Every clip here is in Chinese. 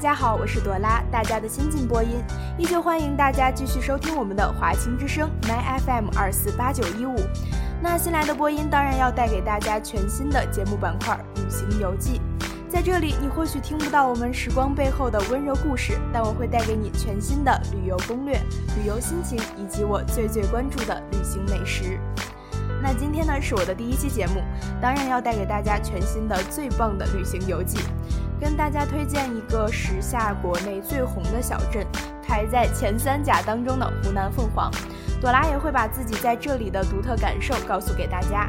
大家好，我是朵拉，大家的新晋播音，依旧欢迎大家继续收听我们的华清之声 My FM 二四八九一五。那新来的播音当然要带给大家全新的节目板块——旅行游记。在这里，你或许听不到我们时光背后的温柔故事，但我会带给你全新的旅游攻略、旅游心情，以及我最最关注的旅行美食。那今天呢，是我的第一期节目，当然要带给大家全新的最棒的旅行游记。跟大家推荐一个时下国内最红的小镇，排在前三甲当中的湖南凤凰。朵拉也会把自己在这里的独特感受告诉给大家。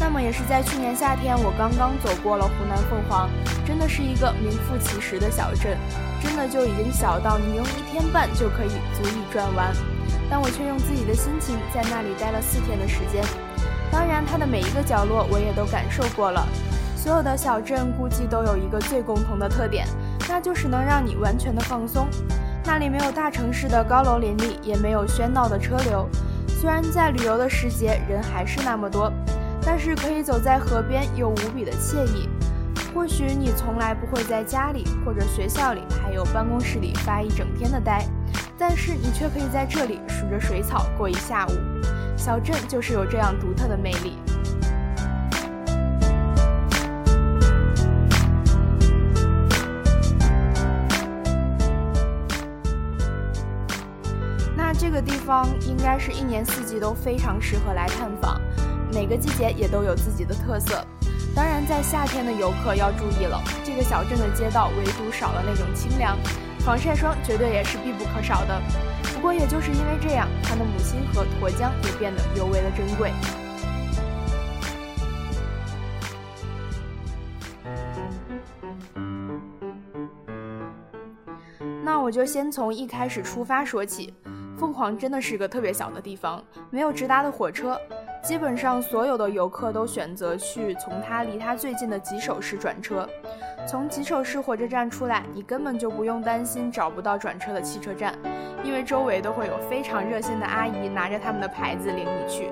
那么也是在去年夏天，我刚刚走过了湖南凤凰，真的是一个名副其实的小镇，真的就已经小到你用一天半就可以足以转完。但我却用自己的心情在那里待了四天的时间，当然，它的每一个角落我也都感受过了。所有的小镇估计都有一个最共同的特点，那就是能让你完全的放松。那里没有大城市的高楼林立，也没有喧闹的车流。虽然在旅游的时节人还是那么多，但是可以走在河边又无比的惬意。或许你从来不会在家里或者学校里还有办公室里发一整天的呆。但是你却可以在这里数着水草过一下午，小镇就是有这样独特的魅力。那这个地方应该是一年四季都非常适合来探访，每个季节也都有自己的特色。当然，在夏天的游客要注意了，这个小镇的街道唯独少了那种清凉。防晒霜绝对也是必不可少的，不过也就是因为这样，它的母亲河沱江也变得尤为的珍贵。那我就先从一开始出发说起，凤凰真的是个特别小的地方，没有直达的火车。基本上所有的游客都选择去从它离它最近的吉首市转车。从吉首市火车站出来，你根本就不用担心找不到转车的汽车站，因为周围都会有非常热心的阿姨拿着他们的牌子领你去。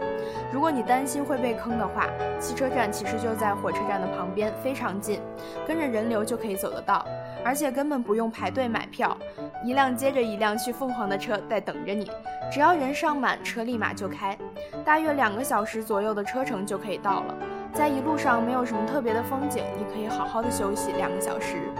如果你担心会被坑的话，汽车站其实就在火车站的旁边，非常近，跟着人流就可以走得到，而且根本不用排队买票，一辆接着一辆去凤凰的车在等着你，只要人上满，车立马就开，大约两个小时左右的车程就可以到了。在一路上没有什么特别的风景，你可以好好的休息两个小时。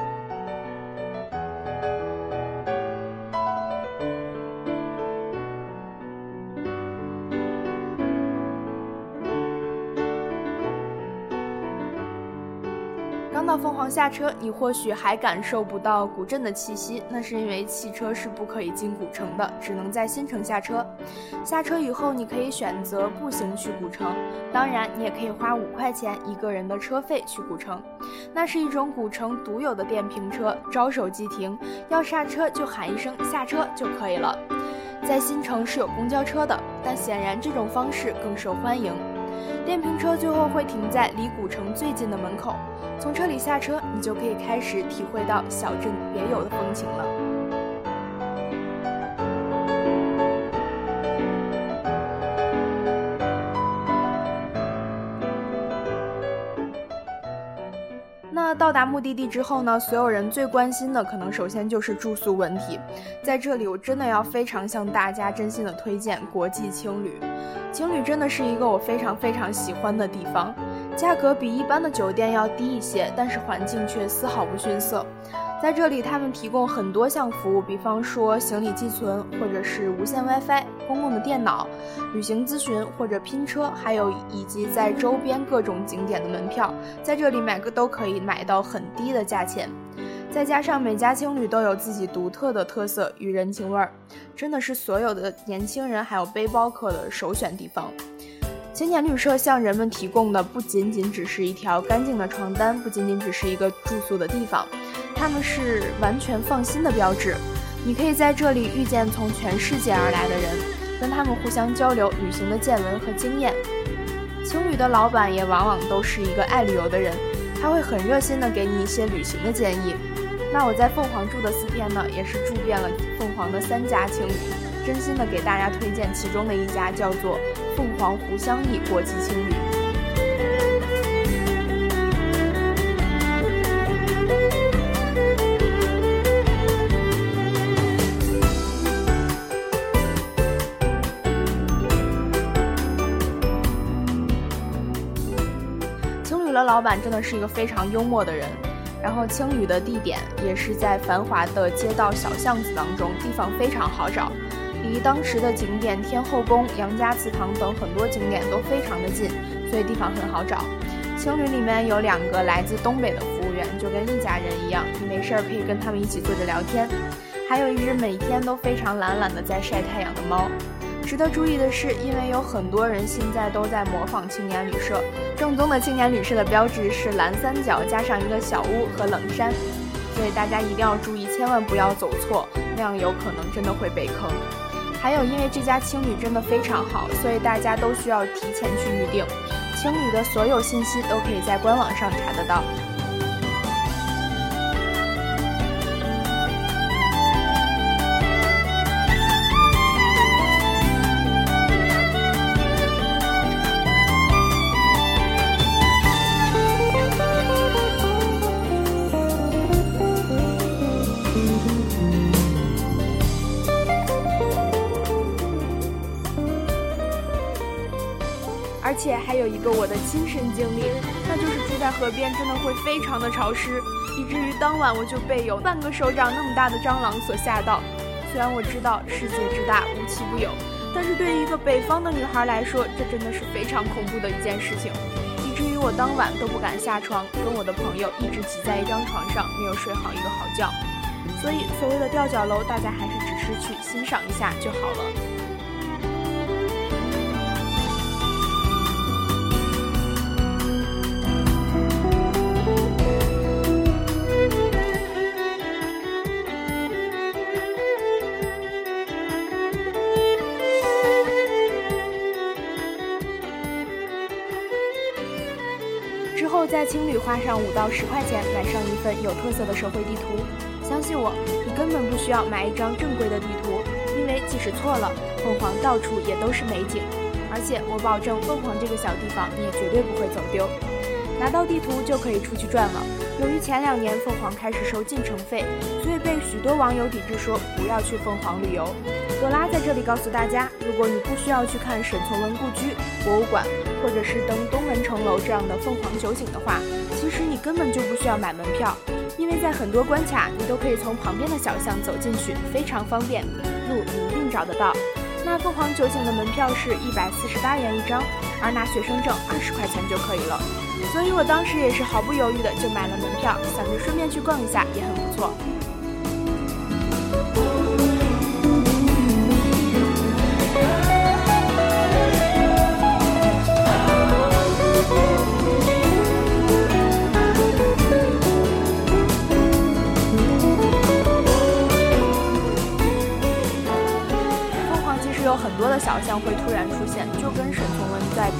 下车，你或许还感受不到古镇的气息，那是因为汽车是不可以进古城的，只能在新城下车。下车以后，你可以选择步行去古城，当然你也可以花五块钱一个人的车费去古城。那是一种古城独有的电瓶车，招手即停，要下车就喊一声下车就可以了。在新城是有公交车的，但显然这种方式更受欢迎。电瓶车最后会停在离古城最近的门口。从车里下车，你就可以开始体会到小镇别有的风情了。到达目的地之后呢？所有人最关心的，可能首先就是住宿问题。在这里，我真的要非常向大家真心的推荐国际青旅。青旅真的是一个我非常非常喜欢的地方。价格比一般的酒店要低一些，但是环境却丝毫不逊色。在这里，他们提供很多项服务，比方说行李寄存，或者是无线 WiFi、公共的电脑、旅行咨询或者拼车，还有以及在周边各种景点的门票，在这里买个都可以买到很低的价钱。再加上每家青旅都有自己独特的特色与人情味儿，真的是所有的年轻人还有背包客的首选地方。青年旅社向人们提供的不仅仅只是一条干净的床单，不仅仅只是一个住宿的地方，他们是完全放心的标志。你可以在这里遇见从全世界而来的人，跟他们互相交流旅行的见闻和经验。情侣的老板也往往都是一个爱旅游的人，他会很热心的给你一些旅行的建议。那我在凤凰住的四天呢，也是住遍了凤凰的三家青旅，真心的给大家推荐其中的一家，叫做。凤凰湖香溢国际青旅。老板真的是一个非常幽默的人，然后青旅的地点也是在繁华的街道小巷子当中，地方非常好找。离当时的景点天后宫、杨家祠堂等很多景点都非常的近，所以地方很好找。青旅里面有两个来自东北的服务员，就跟一家人一样，你没事儿可以跟他们一起坐着聊天。还有一只每天都非常懒懒的在晒太阳的猫。值得注意的是，因为有很多人现在都在模仿青年旅社，正宗的青年旅社的标志是蓝三角加上一个小屋和冷山，所以大家一定要注意，千万不要走错，那样有可能真的会被坑。还有，因为这家青旅真的非常好，所以大家都需要提前去预定。青旅的所有信息都可以在官网上查得到。个我的亲身经历，那就是住在河边真的会非常的潮湿，以至于当晚我就被有半个手掌那么大的蟑螂所吓到。虽然我知道世界之大无奇不有，但是对于一个北方的女孩来说，这真的是非常恐怖的一件事情，以至于我当晚都不敢下床，跟我的朋友一直挤在一张床上，没有睡好一个好觉。所以所谓的吊脚楼，大家还是只是去欣赏一下就好了。在青旅花上五到十块钱买上一份有特色的手绘地图，相信我，你根本不需要买一张正规的地图，因为即使错了，凤凰到处也都是美景，而且我保证凤凰这个小地方你也绝对不会走丢。拿到地图就可以出去转了。由于前两年凤凰开始收进城费，所以被许多网友抵制说不要去凤凰旅游。朵拉在这里告诉大家，如果你不需要去看沈从文故居、博物馆，或者是登东门城楼这样的凤凰酒景的话，其实你根本就不需要买门票，因为在很多关卡你都可以从旁边的小巷走进去，非常方便，路你一定找得到。那凤凰酒景的门票是一百四十八元一张，而拿学生证二十块钱就可以了。所以我当时也是毫不犹豫的就买了门票，想着顺便去逛一下也很不错。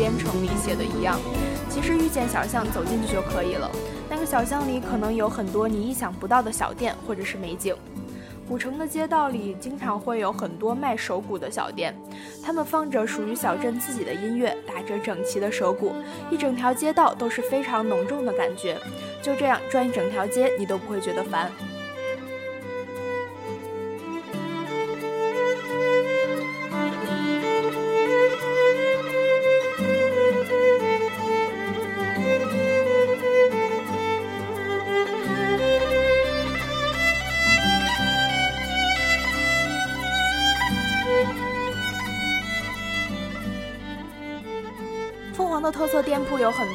编程《》里写的一样。其实遇见小巷走进去就可以了。那个小巷里可能有很多你意想不到的小店或者是美景。古城的街道里经常会有很多卖手鼓的小店，他们放着属于小镇自己的音乐，打着整齐的手鼓，一整条街道都是非常浓重的感觉。就这样转一整条街，你都不会觉得烦。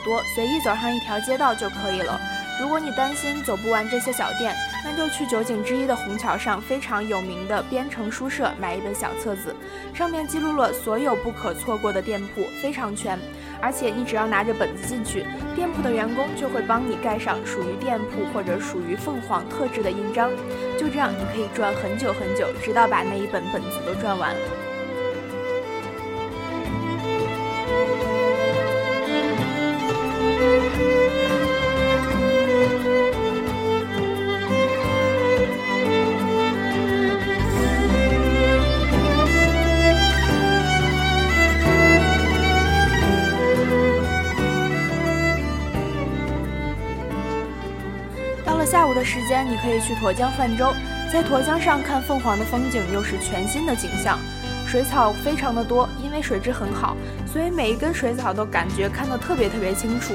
多，随意走上一条街道就可以了。如果你担心走不完这些小店，那就去九景之一的虹桥上非常有名的编程书社买一本小册子，上面记录了所有不可错过的店铺，非常全。而且你只要拿着本子进去，店铺的员工就会帮你盖上属于店铺或者属于凤凰特制的印章。就这样，你可以转很久很久，直到把那一本本子都转完。你可以去沱江泛舟，在沱江上看凤凰的风景，又是全新的景象。水草非常的多，因为水质很好，所以每一根水草都感觉看得特别特别清楚。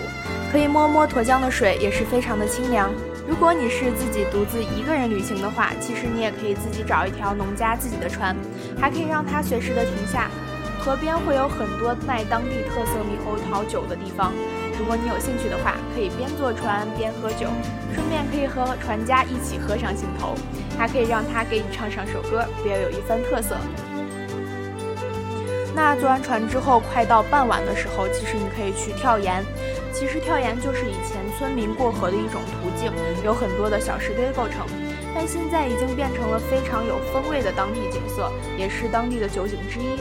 可以摸摸沱江的水，也是非常的清凉。如果你是自己独自一个人旅行的话，其实你也可以自己找一条农家自己的船，还可以让它随时的停下。河边会有很多卖当地特色猕猴桃酒的地方。如果你有兴趣的话，可以边坐船边喝酒，顺便可以和船家一起喝上兴头，还可以让他给你唱上首歌，别有一番特色。那坐完船之后，快到傍晚的时候，其实你可以去跳岩。其实跳岩就是以前村民过河的一种途径，有很多的小石堆构成，但现在已经变成了非常有风味的当地景色，也是当地的九景之一。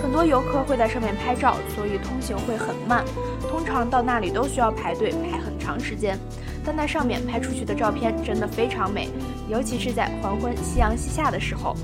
很多游客会在上面拍照，所以通行会很慢。通常到那里都需要排队排很长时间，但在上面拍出去的照片真的非常美，尤其是在黄昏、夕阳西下的时候。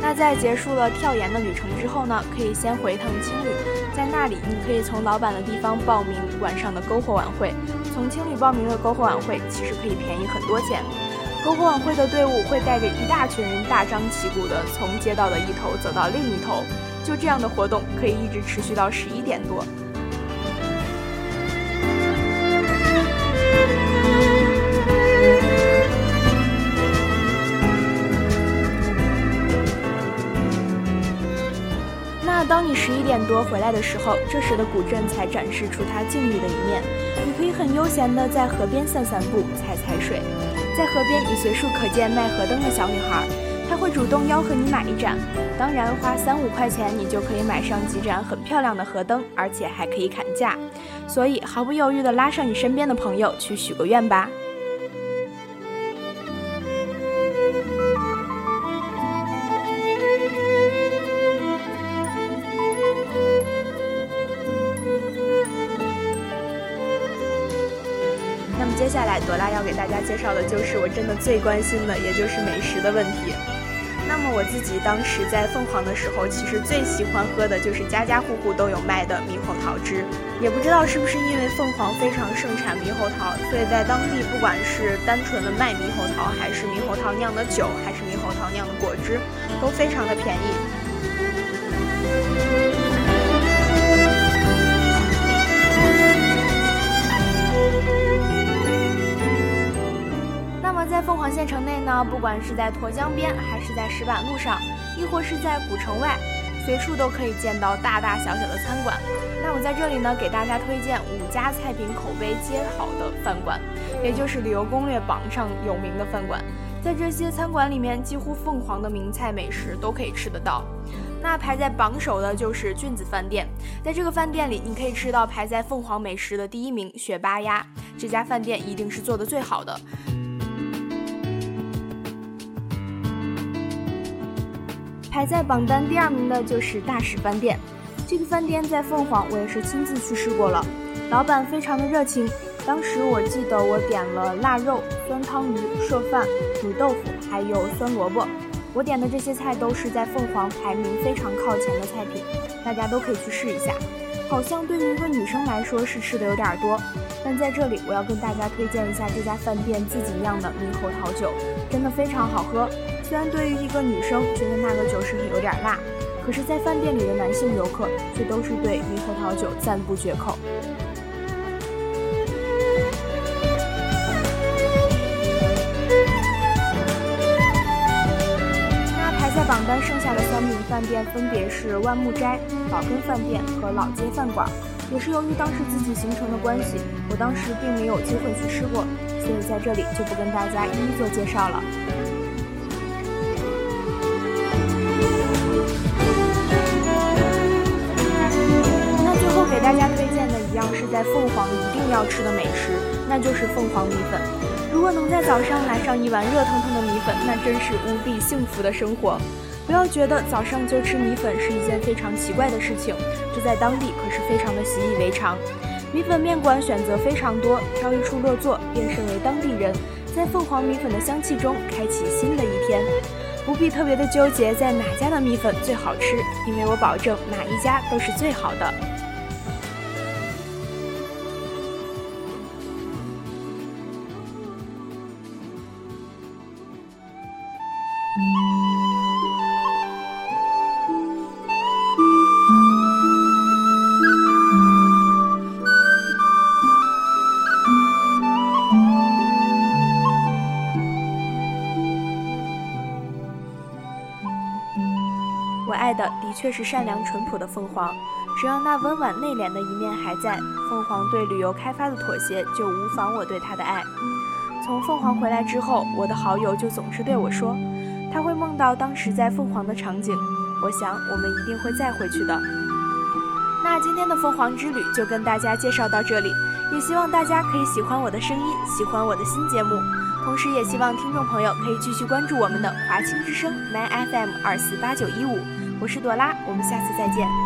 那在结束了跳岩的旅程之后呢，可以先回趟青旅，在那里你可以从老板的地方报名晚上的篝火晚会。从青旅报名的篝火晚会其实可以便宜很多钱。篝火晚会的队伍会带着一大群人大张旗鼓地从街道的一头走到另一头，就这样的活动可以一直持续到十一点多。当你十一点多回来的时候，这时的古镇才展示出它静谧的一面。你可以很悠闲地在河边散散步、踩踩水，在河边你随处可见卖河灯的小女孩，她会主动吆喝你买一盏，当然花三五块钱你就可以买上几盏很漂亮的河灯，而且还可以砍价，所以毫不犹豫地拉上你身边的朋友去许个愿吧。给大家介绍的就是我真的最关心的，也就是美食的问题。那么我自己当时在凤凰的时候，其实最喜欢喝的就是家家户户都有卖的猕猴桃汁。也不知道是不是因为凤凰非常盛产猕猴桃，所以在当地不管是单纯的卖猕猴桃，还是猕猴桃酿的酒，还是猕猴桃酿的果汁，都非常的便宜。在凤凰县城内呢，不管是在沱江边，还是在石板路上，亦或是在古城外，随处都可以见到大大小小的餐馆。那我在这里呢，给大家推荐五家菜品口碑皆好的饭馆，也就是旅游攻略榜上有名的饭馆。在这些餐馆里面，几乎凤凰的名菜美食都可以吃得到。那排在榜首的就是俊子饭店，在这个饭店里，你可以吃到排在凤凰美食的第一名雪巴鸭，这家饭店一定是做的最好的。排在榜单第二名的就是大使饭店，这个饭店在凤凰，我也是亲自去试过了，老板非常的热情。当时我记得我点了腊肉、酸汤鱼、剩饭、卤豆腐，还有酸萝卜。我点的这些菜都是在凤凰排名非常靠前的菜品，大家都可以去试一下。好像对于一个女生来说是吃的有点多，但在这里我要跟大家推荐一下这家饭店自己酿的猕猴桃酒，真的非常好喝。虽然对于一个女生觉得那个酒是有点辣可是在饭店里的男性游客却都是对猕猴桃酒赞不绝口。那排在榜单剩下的三名饭店分别是万木斋宝根饭店和老街饭馆。也是由于当时自己形成的关系我当时并没有机会去吃过所以在这里就不跟大家一一做介绍了。大家推荐的一样是在凤凰一定要吃的美食，那就是凤凰米粉。如果能在早上来上一碗热腾腾的米粉，那真是无比幸福的生活。不要觉得早上就吃米粉是一件非常奇怪的事情，这在当地可是非常的习以为常。米粉面馆选择非常多，挑一处落座，便身为当地人，在凤凰米粉的香气中开启新的一天。不必特别的纠结在哪家的米粉最好吃，因为我保证哪一家都是最好的。我爱的确是善良淳朴的凤凰，只要那温婉内敛的一面还在，凤凰对旅游开发的妥协就无妨我对他的爱。从凤凰回来之后，我的好友就总是对我说，他会梦到当时在凤凰的场景。我想我们一定会再回去的。那今天的凤凰之旅就跟大家介绍到这里，也希望大家可以喜欢我的声音，喜欢我的新节目，同时也希望听众朋友可以继续关注我们的华清之声，My FM 二四八九一五。我是朵拉，我们下次再见。